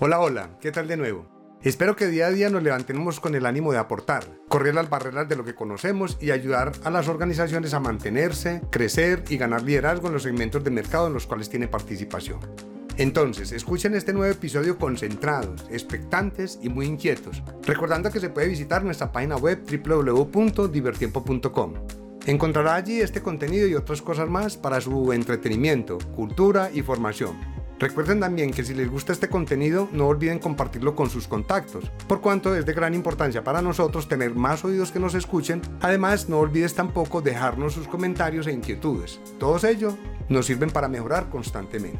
Hola, hola, ¿qué tal de nuevo? Espero que día a día nos levantemos con el ánimo de aportar, correr las barreras de lo que conocemos y ayudar a las organizaciones a mantenerse, crecer y ganar liderazgo en los segmentos de mercado en los cuales tiene participación. Entonces, escuchen este nuevo episodio concentrados, expectantes y muy inquietos, recordando que se puede visitar nuestra página web www.divertiempo.com. Encontrará allí este contenido y otras cosas más para su entretenimiento, cultura y formación. Recuerden también que si les gusta este contenido no olviden compartirlo con sus contactos, por cuanto es de gran importancia para nosotros tener más oídos que nos escuchen. Además, no olvides tampoco dejarnos sus comentarios e inquietudes. Todos ellos nos sirven para mejorar constantemente.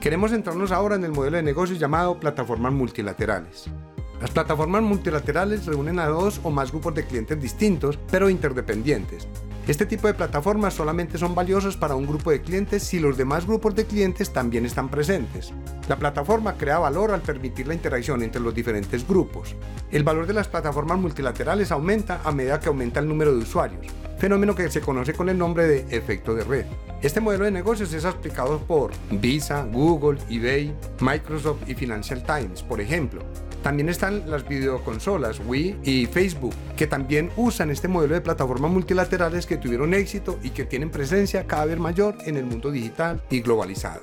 Queremos centrarnos ahora en el modelo de negocio llamado plataformas multilaterales. Las plataformas multilaterales reúnen a dos o más grupos de clientes distintos, pero interdependientes. Este tipo de plataformas solamente son valiosas para un grupo de clientes si los demás grupos de clientes también están presentes. La plataforma crea valor al permitir la interacción entre los diferentes grupos. El valor de las plataformas multilaterales aumenta a medida que aumenta el número de usuarios, fenómeno que se conoce con el nombre de efecto de red. Este modelo de negocios es aplicado por Visa, Google, eBay, Microsoft y Financial Times, por ejemplo. También están las videoconsolas Wii y Facebook, que también usan este modelo de plataformas multilaterales que tuvieron éxito y que tienen presencia cada vez mayor en el mundo digital y globalizado.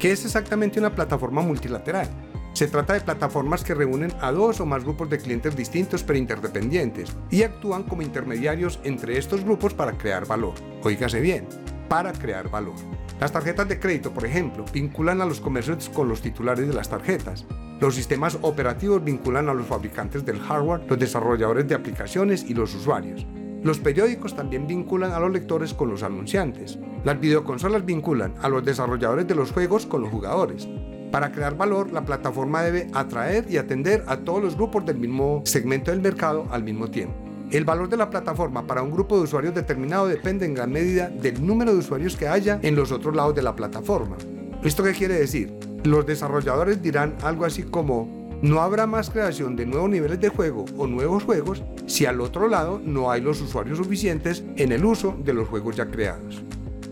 ¿Qué es exactamente una plataforma multilateral? Se trata de plataformas que reúnen a dos o más grupos de clientes distintos pero interdependientes y actúan como intermediarios entre estos grupos para crear valor. Oígase bien, para crear valor. Las tarjetas de crédito, por ejemplo, vinculan a los comercios con los titulares de las tarjetas. Los sistemas operativos vinculan a los fabricantes del hardware, los desarrolladores de aplicaciones y los usuarios. Los periódicos también vinculan a los lectores con los anunciantes. Las videoconsolas vinculan a los desarrolladores de los juegos con los jugadores. Para crear valor, la plataforma debe atraer y atender a todos los grupos del mismo segmento del mercado al mismo tiempo. El valor de la plataforma para un grupo de usuarios determinado depende en gran medida del número de usuarios que haya en los otros lados de la plataforma. ¿Esto qué quiere decir? Los desarrolladores dirán algo así como, no habrá más creación de nuevos niveles de juego o nuevos juegos si al otro lado no hay los usuarios suficientes en el uso de los juegos ya creados.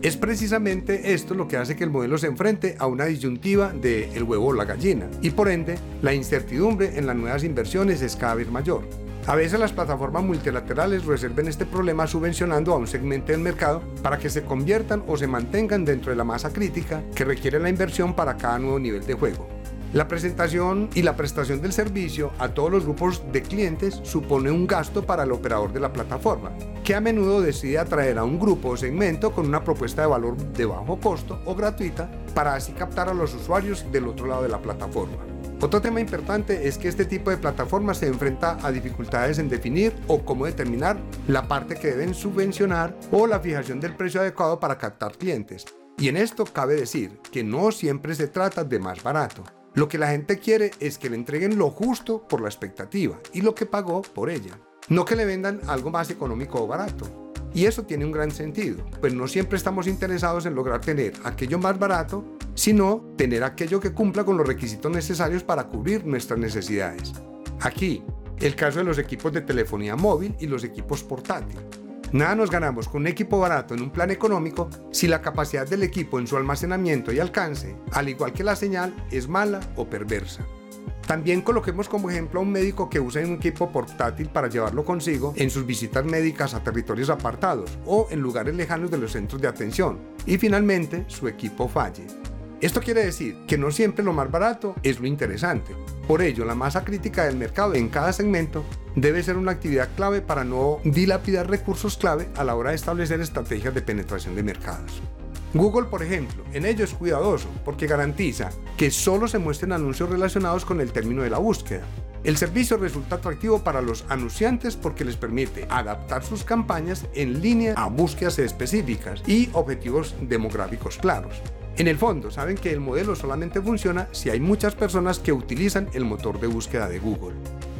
Es precisamente esto lo que hace que el modelo se enfrente a una disyuntiva de el huevo o la gallina, y por ende, la incertidumbre en las nuevas inversiones es cada vez mayor. A veces las plataformas multilaterales resuelven este problema subvencionando a un segmento del mercado para que se conviertan o se mantengan dentro de la masa crítica que requiere la inversión para cada nuevo nivel de juego. La presentación y la prestación del servicio a todos los grupos de clientes supone un gasto para el operador de la plataforma, que a menudo decide atraer a un grupo o segmento con una propuesta de valor de bajo costo o gratuita para así captar a los usuarios del otro lado de la plataforma. Otro tema importante es que este tipo de plataformas se enfrenta a dificultades en definir o cómo determinar la parte que deben subvencionar o la fijación del precio adecuado para captar clientes. Y en esto cabe decir que no siempre se trata de más barato. Lo que la gente quiere es que le entreguen lo justo por la expectativa y lo que pagó por ella. No que le vendan algo más económico o barato. Y eso tiene un gran sentido, pues no siempre estamos interesados en lograr tener aquello más barato sino tener aquello que cumpla con los requisitos necesarios para cubrir nuestras necesidades. Aquí, el caso de los equipos de telefonía móvil y los equipos portátiles. Nada nos ganamos con un equipo barato en un plan económico si la capacidad del equipo en su almacenamiento y alcance, al igual que la señal, es mala o perversa. También coloquemos como ejemplo a un médico que usa un equipo portátil para llevarlo consigo en sus visitas médicas a territorios apartados o en lugares lejanos de los centros de atención y finalmente su equipo falle. Esto quiere decir que no siempre lo más barato es lo interesante. Por ello, la masa crítica del mercado en cada segmento debe ser una actividad clave para no dilapidar recursos clave a la hora de establecer estrategias de penetración de mercados. Google, por ejemplo, en ello es cuidadoso porque garantiza que solo se muestren anuncios relacionados con el término de la búsqueda. El servicio resulta atractivo para los anunciantes porque les permite adaptar sus campañas en línea a búsquedas específicas y objetivos demográficos claros. En el fondo, saben que el modelo solamente funciona si hay muchas personas que utilizan el motor de búsqueda de Google.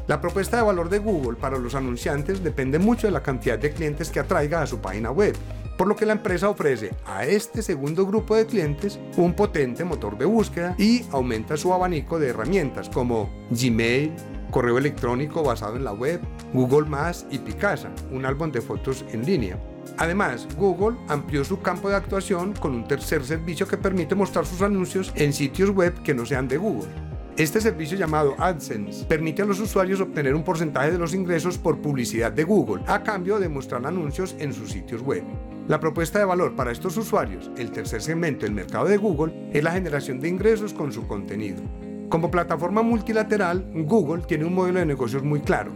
La propuesta de valor de Google para los anunciantes depende mucho de la cantidad de clientes que atraiga a su página web, por lo que la empresa ofrece a este segundo grupo de clientes un potente motor de búsqueda y aumenta su abanico de herramientas como Gmail, correo electrónico basado en la web, Google y Picasa, un álbum de fotos en línea. Además, Google amplió su campo de actuación con un tercer servicio que permite mostrar sus anuncios en sitios web que no sean de Google. Este servicio llamado AdSense permite a los usuarios obtener un porcentaje de los ingresos por publicidad de Google a cambio de mostrar anuncios en sus sitios web. La propuesta de valor para estos usuarios, el tercer segmento del mercado de Google, es la generación de ingresos con su contenido. Como plataforma multilateral, Google tiene un modelo de negocios muy claro.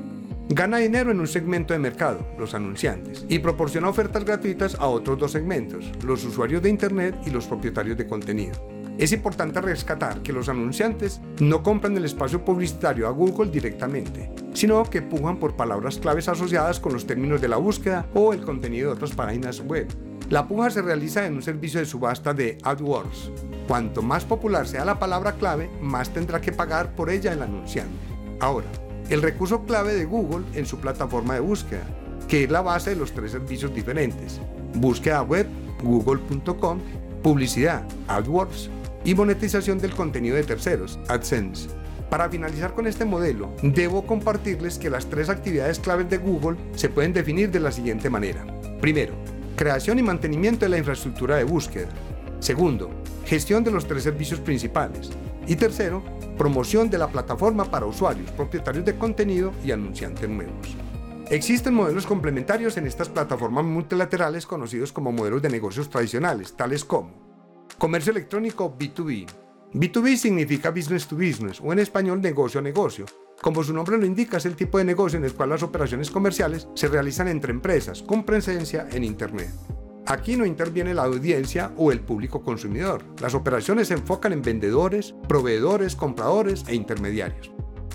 Gana dinero en un segmento de mercado, los anunciantes, y proporciona ofertas gratuitas a otros dos segmentos, los usuarios de Internet y los propietarios de contenido. Es importante rescatar que los anunciantes no compran el espacio publicitario a Google directamente, sino que pujan por palabras claves asociadas con los términos de la búsqueda o el contenido de otras páginas web. La puja se realiza en un servicio de subasta de AdWords. Cuanto más popular sea la palabra clave, más tendrá que pagar por ella el anunciante. Ahora, el recurso clave de Google en su plataforma de búsqueda, que es la base de los tres servicios diferentes. Búsqueda web, google.com, publicidad, AdWords y monetización del contenido de terceros, AdSense. Para finalizar con este modelo, debo compartirles que las tres actividades claves de Google se pueden definir de la siguiente manera. Primero, creación y mantenimiento de la infraestructura de búsqueda. Segundo, gestión de los tres servicios principales. Y tercero, promoción de la plataforma para usuarios, propietarios de contenido y anunciantes nuevos. Existen modelos complementarios en estas plataformas multilaterales conocidos como modelos de negocios tradicionales, tales como Comercio electrónico B2B. B2B significa business to business o en español negocio a negocio. Como su nombre lo indica, es el tipo de negocio en el cual las operaciones comerciales se realizan entre empresas con presencia en Internet. Aquí no interviene la audiencia o el público consumidor. Las operaciones se enfocan en vendedores, proveedores, compradores e intermediarios.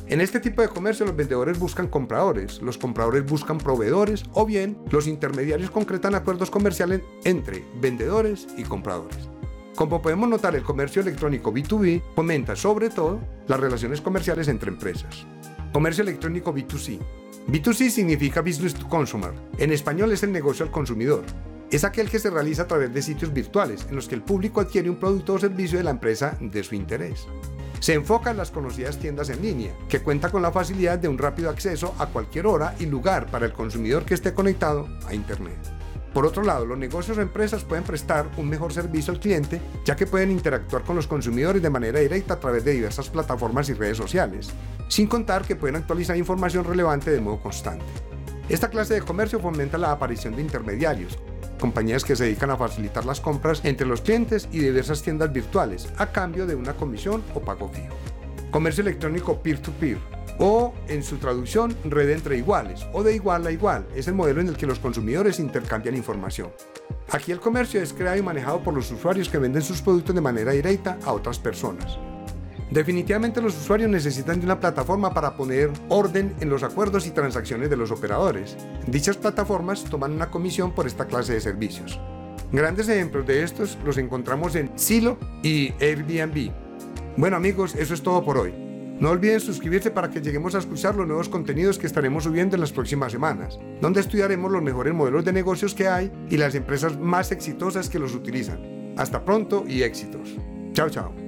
En este tipo de comercio los vendedores buscan compradores, los compradores buscan proveedores o bien los intermediarios concretan acuerdos comerciales entre vendedores y compradores. Como podemos notar, el comercio electrónico B2B fomenta sobre todo las relaciones comerciales entre empresas. Comercio electrónico B2C. B2C significa Business to Consumer. En español es el negocio al consumidor. Es aquel que se realiza a través de sitios virtuales en los que el público adquiere un producto o servicio de la empresa de su interés. Se enfoca en las conocidas tiendas en línea, que cuenta con la facilidad de un rápido acceso a cualquier hora y lugar para el consumidor que esté conectado a Internet. Por otro lado, los negocios o empresas pueden prestar un mejor servicio al cliente, ya que pueden interactuar con los consumidores de manera directa a través de diversas plataformas y redes sociales, sin contar que pueden actualizar información relevante de modo constante. Esta clase de comercio fomenta la aparición de intermediarios, compañías que se dedican a facilitar las compras entre los clientes y diversas tiendas virtuales, a cambio de una comisión o pago fijo. Comercio electrónico peer-to-peer. peer to peer o en su traducción red entre iguales o de igual a igual. Es el modelo en el que los consumidores intercambian información. Aquí el comercio es creado y manejado por los usuarios que venden sus productos de manera directa a otras personas. Definitivamente los usuarios necesitan de una plataforma para poner orden en los acuerdos y transacciones de los operadores. Dichas plataformas toman una comisión por esta clase de servicios. Grandes ejemplos de estos los encontramos en Silo y Airbnb. Bueno amigos, eso es todo por hoy. No olviden suscribirse para que lleguemos a escuchar los nuevos contenidos que estaremos subiendo en las próximas semanas, donde estudiaremos los mejores modelos de negocios que hay y las empresas más exitosas que los utilizan. Hasta pronto y éxitos. Chao, chao.